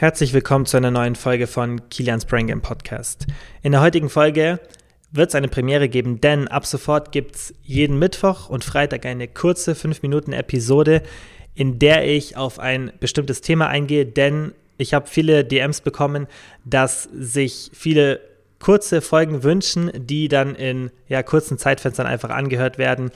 Herzlich willkommen zu einer neuen Folge von Kilians Brain Game Podcast. In der heutigen Folge wird es eine Premiere geben, denn ab sofort gibt es jeden Mittwoch und Freitag eine kurze 5-Minuten-Episode, in der ich auf ein bestimmtes Thema eingehe, denn ich habe viele DMs bekommen, dass sich viele kurze Folgen wünschen, die dann in ja, kurzen Zeitfenstern einfach angehört werden.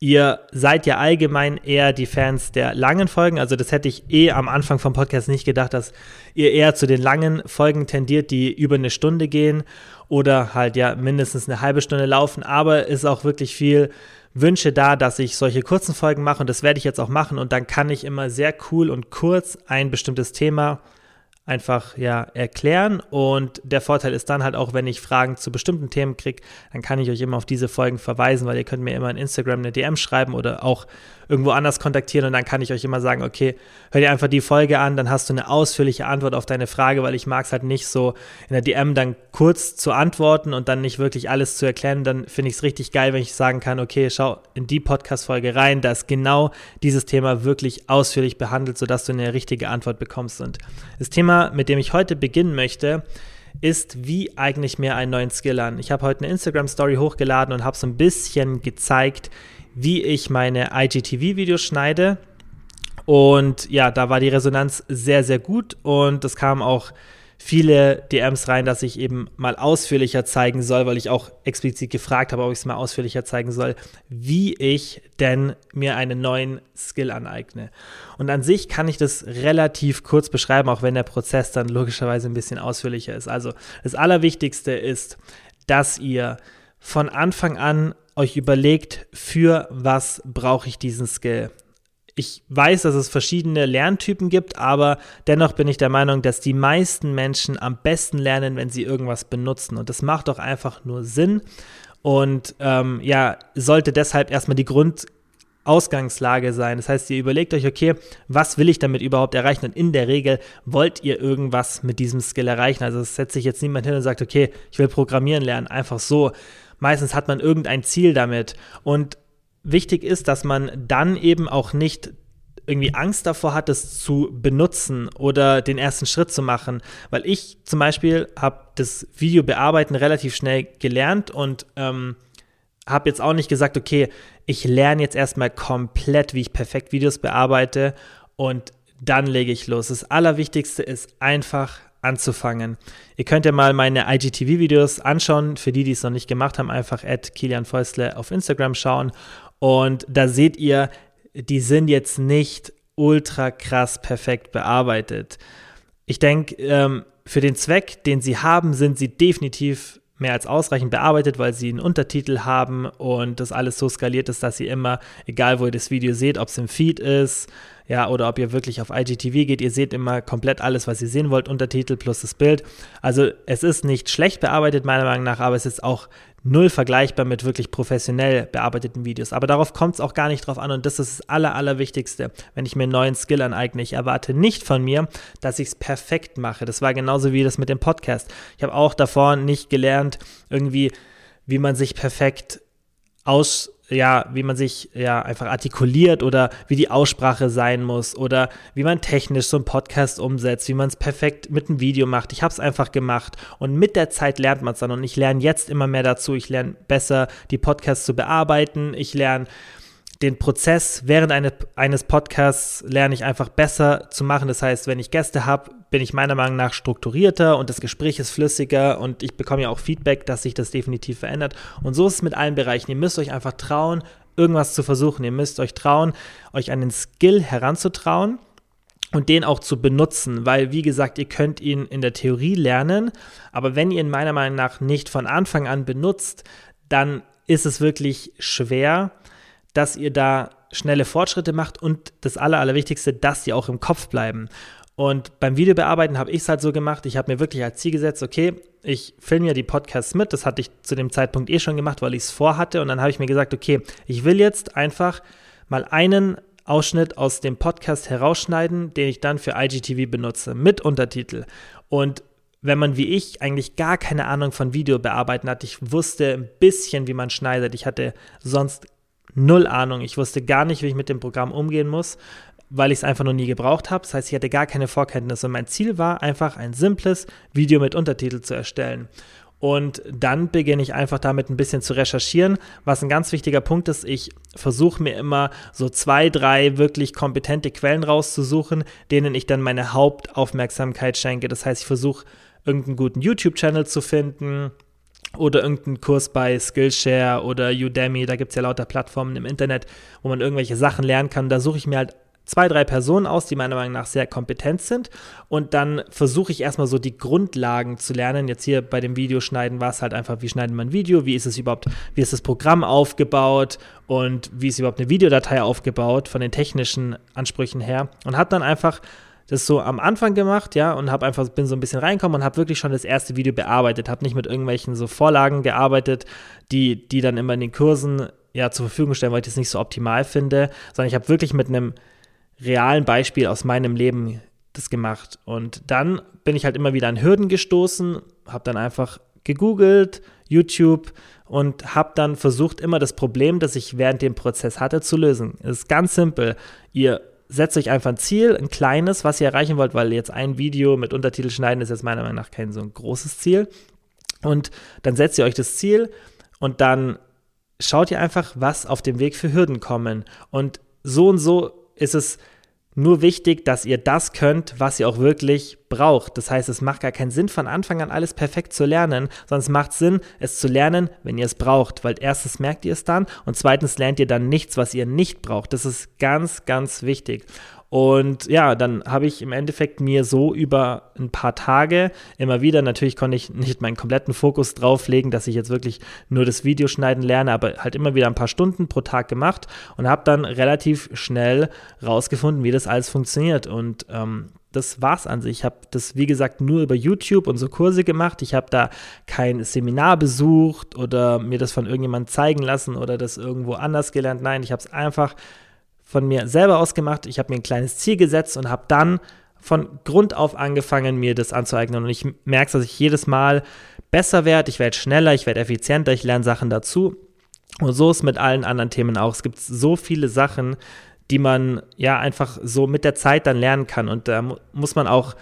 Ihr seid ja allgemein eher die Fans der langen Folgen. Also das hätte ich eh am Anfang vom Podcast nicht gedacht, dass ihr eher zu den langen Folgen tendiert, die über eine Stunde gehen oder halt ja mindestens eine halbe Stunde laufen. Aber ist auch wirklich viel Wünsche da, dass ich solche kurzen Folgen mache und das werde ich jetzt auch machen. Und dann kann ich immer sehr cool und kurz ein bestimmtes Thema einfach ja erklären. Und der Vorteil ist dann halt auch, wenn ich Fragen zu bestimmten Themen kriege, dann kann ich euch immer auf diese Folgen verweisen, weil ihr könnt mir immer in Instagram eine DM schreiben oder auch irgendwo anders kontaktieren und dann kann ich euch immer sagen, okay, hör dir einfach die Folge an, dann hast du eine ausführliche Antwort auf deine Frage, weil ich mag es halt nicht so in der DM dann kurz zu antworten und dann nicht wirklich alles zu erklären. Dann finde ich es richtig geil, wenn ich sagen kann, okay, schau in die Podcast-Folge rein, da ist genau dieses Thema wirklich ausführlich behandelt, sodass du eine richtige Antwort bekommst. Und das Thema, mit dem ich heute beginnen möchte, ist, wie eigne ich mir einen neuen Skill an. Ich habe heute eine Instagram-Story hochgeladen und habe so ein bisschen gezeigt, wie ich meine IGTV-Videos schneide. Und ja, da war die Resonanz sehr, sehr gut und es kamen auch viele DMs rein, dass ich eben mal ausführlicher zeigen soll, weil ich auch explizit gefragt habe, ob ich es mal ausführlicher zeigen soll, wie ich denn mir einen neuen Skill aneigne. Und an sich kann ich das relativ kurz beschreiben, auch wenn der Prozess dann logischerweise ein bisschen ausführlicher ist. Also das Allerwichtigste ist, dass ihr von Anfang an euch überlegt, für was brauche ich diesen Skill. Ich weiß, dass es verschiedene Lerntypen gibt, aber dennoch bin ich der Meinung, dass die meisten Menschen am besten lernen, wenn sie irgendwas benutzen. Und das macht doch einfach nur Sinn und ähm, ja, sollte deshalb erstmal die Grundausgangslage sein. Das heißt, ihr überlegt euch, okay, was will ich damit überhaupt erreichen? Und in der Regel wollt ihr irgendwas mit diesem Skill erreichen. Also es setzt sich jetzt niemand hin und sagt, okay, ich will programmieren lernen, einfach so, Meistens hat man irgendein Ziel damit. Und wichtig ist, dass man dann eben auch nicht irgendwie Angst davor hat, es zu benutzen oder den ersten Schritt zu machen. Weil ich zum Beispiel habe das Video bearbeiten relativ schnell gelernt und ähm, habe jetzt auch nicht gesagt, okay, ich lerne jetzt erstmal komplett, wie ich perfekt Videos bearbeite und dann lege ich los. Das Allerwichtigste ist einfach anzufangen. Ihr könnt ja mal meine IGTV-Videos anschauen. Für die, die es noch nicht gemacht haben, einfach at Kilian Fäustle auf Instagram schauen. Und da seht ihr, die sind jetzt nicht ultra krass perfekt bearbeitet. Ich denke, ähm, für den Zweck, den sie haben, sind sie definitiv mehr als ausreichend bearbeitet, weil sie einen Untertitel haben und das alles so skaliert ist, dass ihr immer, egal wo ihr das Video seht, ob es im Feed ist, ja, oder ob ihr wirklich auf IGTV geht, ihr seht immer komplett alles, was ihr sehen wollt, Untertitel plus das Bild. Also es ist nicht schlecht bearbeitet, meiner Meinung nach, aber es ist auch null vergleichbar mit wirklich professionell bearbeiteten Videos. Aber darauf kommt es auch gar nicht drauf an und das ist das Aller, Allerwichtigste, wenn ich mir einen neuen Skill aneigne. Ich erwarte nicht von mir, dass ich es perfekt mache. Das war genauso wie das mit dem Podcast. Ich habe auch davor nicht gelernt, irgendwie, wie man sich perfekt aus ja, wie man sich ja einfach artikuliert oder wie die Aussprache sein muss oder wie man technisch so einen Podcast umsetzt, wie man es perfekt mit einem Video macht. Ich habe es einfach gemacht und mit der Zeit lernt man es dann und ich lerne jetzt immer mehr dazu. Ich lerne besser, die Podcasts zu bearbeiten. Ich lerne den Prozess während eine, eines Podcasts lerne ich einfach besser zu machen. Das heißt, wenn ich Gäste habe, bin ich meiner Meinung nach strukturierter und das Gespräch ist flüssiger und ich bekomme ja auch Feedback, dass sich das definitiv verändert. Und so ist es mit allen Bereichen. Ihr müsst euch einfach trauen, irgendwas zu versuchen. Ihr müsst euch trauen, euch einen Skill heranzutrauen und den auch zu benutzen, weil wie gesagt, ihr könnt ihn in der Theorie lernen, aber wenn ihr ihn meiner Meinung nach nicht von Anfang an benutzt, dann ist es wirklich schwer, dass ihr da schnelle Fortschritte macht und das Aller, Allerwichtigste, dass sie auch im Kopf bleiben. Und beim Videobearbeiten habe ich es halt so gemacht, ich habe mir wirklich als Ziel gesetzt, okay, ich filme ja die Podcasts mit, das hatte ich zu dem Zeitpunkt eh schon gemacht, weil ich es vorhatte und dann habe ich mir gesagt, okay, ich will jetzt einfach mal einen Ausschnitt aus dem Podcast herausschneiden, den ich dann für IGTV benutze, mit Untertitel. Und wenn man wie ich eigentlich gar keine Ahnung von Videobearbeiten hat, ich wusste ein bisschen, wie man schneidet, ich hatte sonst null Ahnung. Ich wusste gar nicht, wie ich mit dem Programm umgehen muss. weil ich es einfach noch nie gebraucht habe. Das heißt, ich hatte gar keine Vorkenntnisse. Und mein Ziel war einfach, ein simples Video mit Untertitel zu erstellen. Und dann beginne ich einfach damit ein bisschen zu recherchieren. Was ein ganz wichtiger Punkt ist, ich versuche mir immer so zwei, drei wirklich kompetente Quellen rauszusuchen, denen ich dann meine Hauptaufmerksamkeit schenke. Das heißt, ich versuche irgendeinen guten YouTube-Channel zu finden, oder irgendeinen Kurs bei Skillshare oder Udemy, da gibt es ja lauter Plattformen im Internet, wo man irgendwelche Sachen lernen kann. Da suche ich mir halt zwei, drei Personen aus, die meiner Meinung nach sehr kompetent sind. Und dann versuche ich erstmal so die Grundlagen zu lernen. Jetzt hier bei dem Videoschneiden war es halt einfach, wie schneidet man ein Video, wie ist es überhaupt, wie ist das Programm aufgebaut und wie ist überhaupt eine Videodatei aufgebaut von den technischen Ansprüchen her. Und habe dann einfach das so am Anfang gemacht, ja, und habe einfach bin so ein bisschen reinkommen und habe wirklich schon das erste Video bearbeitet, habe nicht mit irgendwelchen so Vorlagen gearbeitet, die die dann immer in den Kursen ja zur Verfügung stellen, weil ich das nicht so optimal finde, sondern ich habe wirklich mit einem realen Beispiel aus meinem Leben das gemacht. Und dann bin ich halt immer wieder an Hürden gestoßen, habe dann einfach gegoogelt, YouTube und habe dann versucht, immer das Problem, das ich während dem Prozess hatte, zu lösen. Es ist ganz simpel. Ihr setzt euch einfach ein Ziel, ein kleines, was ihr erreichen wollt, weil jetzt ein Video mit Untertitel schneiden ist jetzt meiner Meinung nach kein so ein großes Ziel. Und dann setzt ihr euch das Ziel und dann schaut ihr einfach, was auf dem Weg für Hürden kommen. Und so und so ist es nur wichtig, dass ihr das könnt, was ihr auch wirklich braucht. Das heißt, es macht gar keinen Sinn, von Anfang an alles perfekt zu lernen, sondern es macht Sinn, es zu lernen, wenn ihr es braucht, weil erstens merkt ihr es dann und zweitens lernt ihr dann nichts, was ihr nicht braucht. Das ist ganz, ganz wichtig. Und ja, dann habe ich im Endeffekt mir so über ein paar Tage immer wieder, natürlich konnte ich nicht meinen kompletten Fokus drauf legen, dass ich jetzt wirklich nur das Videoschneiden lerne, aber halt immer wieder ein paar Stunden pro Tag gemacht und habe dann relativ schnell rausgefunden, wie das alles funktioniert. Und ähm, das war's an sich. Ich habe das, wie gesagt, nur über YouTube und so Kurse gemacht. Ich habe da kein Seminar besucht oder mir das von irgendjemandem zeigen lassen oder das irgendwo anders gelernt. Nein, ich habe es einfach von mir selber ausgemacht. Ich habe mir ein kleines Ziel gesetzt und habe dann von Grund auf angefangen, mir das anzueignen. Und ich merke, dass ich jedes Mal besser werde, ich werde schneller, ich werde effizienter, ich lerne Sachen dazu. Und so ist mit allen anderen Themen auch. Es gibt so viele Sachen, die man ja einfach so mit der Zeit dann lernen kann. Und da muss man auch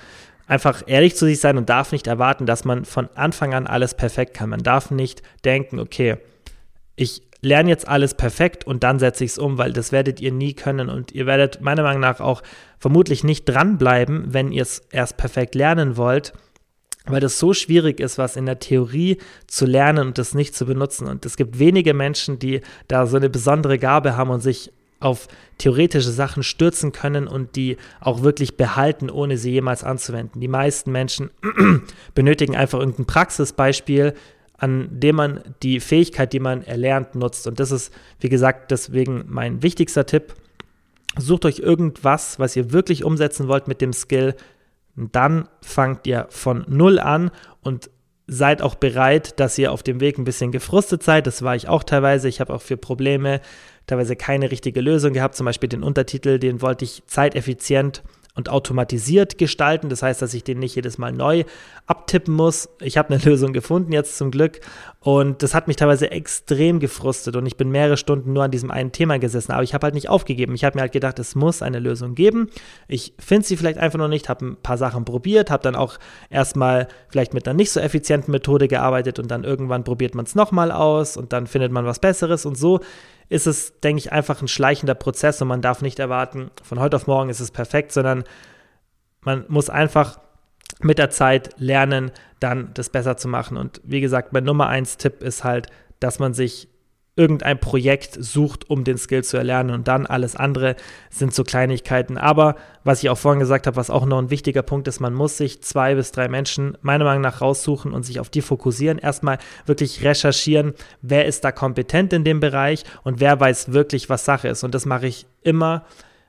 einfach ehrlich zu sich sein und darf nicht erwarten, dass man von Anfang an alles perfekt kann. Man darf nicht denken, okay, ich lerne jetzt alles perfekt und dann setze ich es um, weil das werdet ihr nie können und ihr werdet meiner Meinung nach auch vermutlich nicht dranbleiben, wenn ihr es erst perfekt lernen wollt, weil das so schwierig ist, was in der Theorie zu lernen und das nicht zu benutzen. Und es gibt wenige Menschen, die da so eine besondere Gabe haben und sich auf theoretische Sachen stürzen können und die auch wirklich behalten, ohne sie jemals anzuwenden. Die meisten Menschen benötigen einfach irgendein Praxisbeispiel, an dem man die Fähigkeit, die man erlernt, nutzt. Und das ist, wie gesagt, deswegen mein wichtigster Tipp. Sucht euch irgendwas, was ihr wirklich umsetzen wollt mit dem Skill. Dann fangt ihr von Null an und seid auch bereit, dass ihr auf dem Weg ein bisschen gefrustet seid. Das war ich auch teilweise. Ich habe auch für Probleme teilweise keine richtige Lösung gehabt. Zum Beispiel den Untertitel, den wollte ich zeiteffizient und automatisiert gestalten. Das heißt, dass ich den nicht jedes Mal neu abtippen muss. Ich habe eine Lösung gefunden jetzt zum Glück und das hat mich teilweise extrem gefrustet und ich bin mehrere Stunden nur an diesem einen Thema gesessen, aber ich habe halt nicht aufgegeben. Ich habe mir halt gedacht, es muss eine Lösung geben. Ich finde sie vielleicht einfach noch nicht, habe ein paar Sachen probiert, habe dann auch erstmal vielleicht mit einer nicht so effizienten Methode gearbeitet und dann irgendwann probiert man es nochmal aus und dann findet man was Besseres und so ist es, denke ich, einfach ein schleichender Prozess und man darf nicht erwarten, von heute auf morgen ist es perfekt, sondern man muss einfach mit der Zeit lernen, dann das besser zu machen. Und wie gesagt, mein Nummer eins Tipp ist halt, dass man sich irgendein Projekt sucht, um den Skill zu erlernen und dann alles andere sind so Kleinigkeiten. Aber was ich auch vorhin gesagt habe, was auch noch ein wichtiger Punkt ist, man muss sich zwei bis drei Menschen meiner Meinung nach raussuchen und sich auf die fokussieren. Erstmal wirklich recherchieren, wer ist da kompetent in dem Bereich und wer weiß wirklich, was Sache ist. Und das mache ich immer,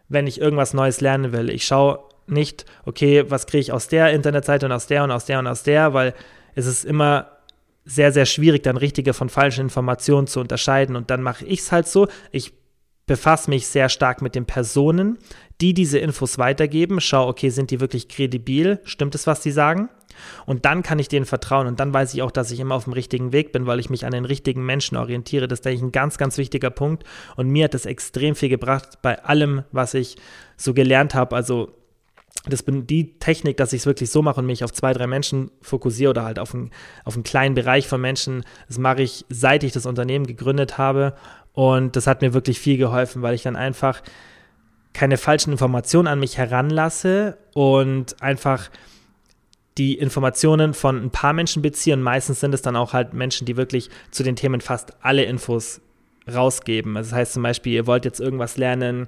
wenn ich irgendwas Neues lernen will. Ich schaue nicht, okay, was kriege ich aus der Internetseite und aus der und aus der und aus der, weil es ist immer sehr, sehr schwierig, dann richtige von falschen Informationen zu unterscheiden. Und dann mache ich es halt so, ich befasse mich sehr stark mit den Personen, die diese Infos weitergeben, schau, okay, sind die wirklich kredibil, stimmt es, was die sagen? Und dann kann ich denen vertrauen und dann weiß ich auch, dass ich immer auf dem richtigen Weg bin, weil ich mich an den richtigen Menschen orientiere. Das ist, denke ich, ein ganz, ganz wichtiger Punkt. Und mir hat das extrem viel gebracht bei allem, was ich so gelernt habe. Also das bin die Technik, dass ich es wirklich so mache und mich auf zwei, drei Menschen fokussiere oder halt auf, ein, auf einen kleinen Bereich von Menschen. Das mache ich, seit ich das Unternehmen gegründet habe. Und das hat mir wirklich viel geholfen, weil ich dann einfach keine falschen Informationen an mich heranlasse und einfach die Informationen von ein paar Menschen beziehe. Und meistens sind es dann auch halt Menschen, die wirklich zu den Themen fast alle Infos rausgeben. Also das heißt zum Beispiel, ihr wollt jetzt irgendwas lernen,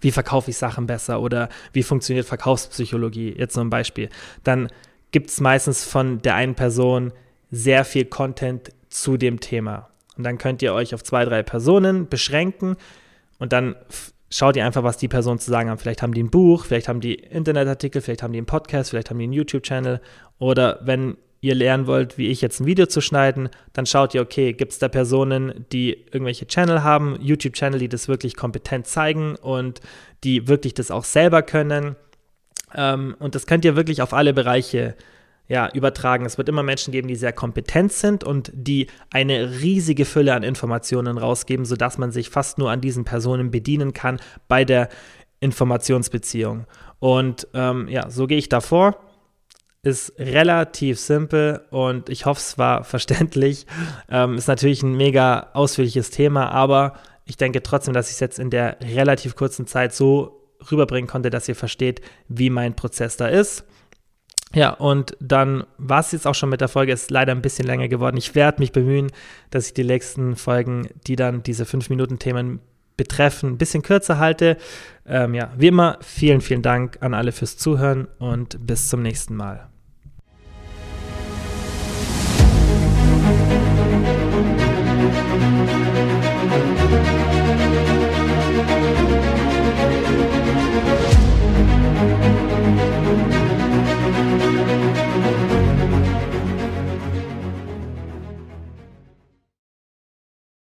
wie verkaufe ich Sachen besser oder wie funktioniert Verkaufspsychologie, jetzt nur ein Beispiel, dann gibt es meistens von der einen Person sehr viel Content zu dem Thema. Und dann könnt ihr euch auf zwei, drei Personen beschränken und dann schaut ihr einfach, was die Personen zu sagen haben. Vielleicht haben die ein Buch, vielleicht haben die Internetartikel, vielleicht haben die einen Podcast, vielleicht haben die einen YouTube-Channel oder wenn ihr lernen wollt, wie ich jetzt ein Video zu schneiden, dann schaut ihr, okay, gibt es da Personen, die irgendwelche Channel haben, YouTube-Channel, die das wirklich kompetent zeigen und die wirklich das auch selber können. Ähm, und das könnt ihr wirklich auf alle Bereiche ja, übertragen. Es wird immer Menschen geben, die sehr kompetent sind und die eine riesige Fülle an Informationen rausgeben, sodass man sich fast nur an diesen Personen bedienen kann bei der Informationsbeziehung. Und ähm, ja, so gehe ich davor ist relativ simpel und ich hoffe, es war verständlich. Ähm, ist natürlich ein mega ausführliches Thema, aber ich denke trotzdem, dass ich es jetzt in der relativ kurzen Zeit so rüberbringen konnte, dass ihr versteht, wie mein Prozess da ist. Ja, und dann war es jetzt auch schon mit der Folge, ist leider ein bisschen länger geworden. Ich werde mich bemühen, dass ich die nächsten Folgen, die dann diese 5-Minuten-Themen betreffen, ein bisschen kürzer halte. Ähm, ja, wie immer, vielen, vielen Dank an alle fürs Zuhören und bis zum nächsten Mal.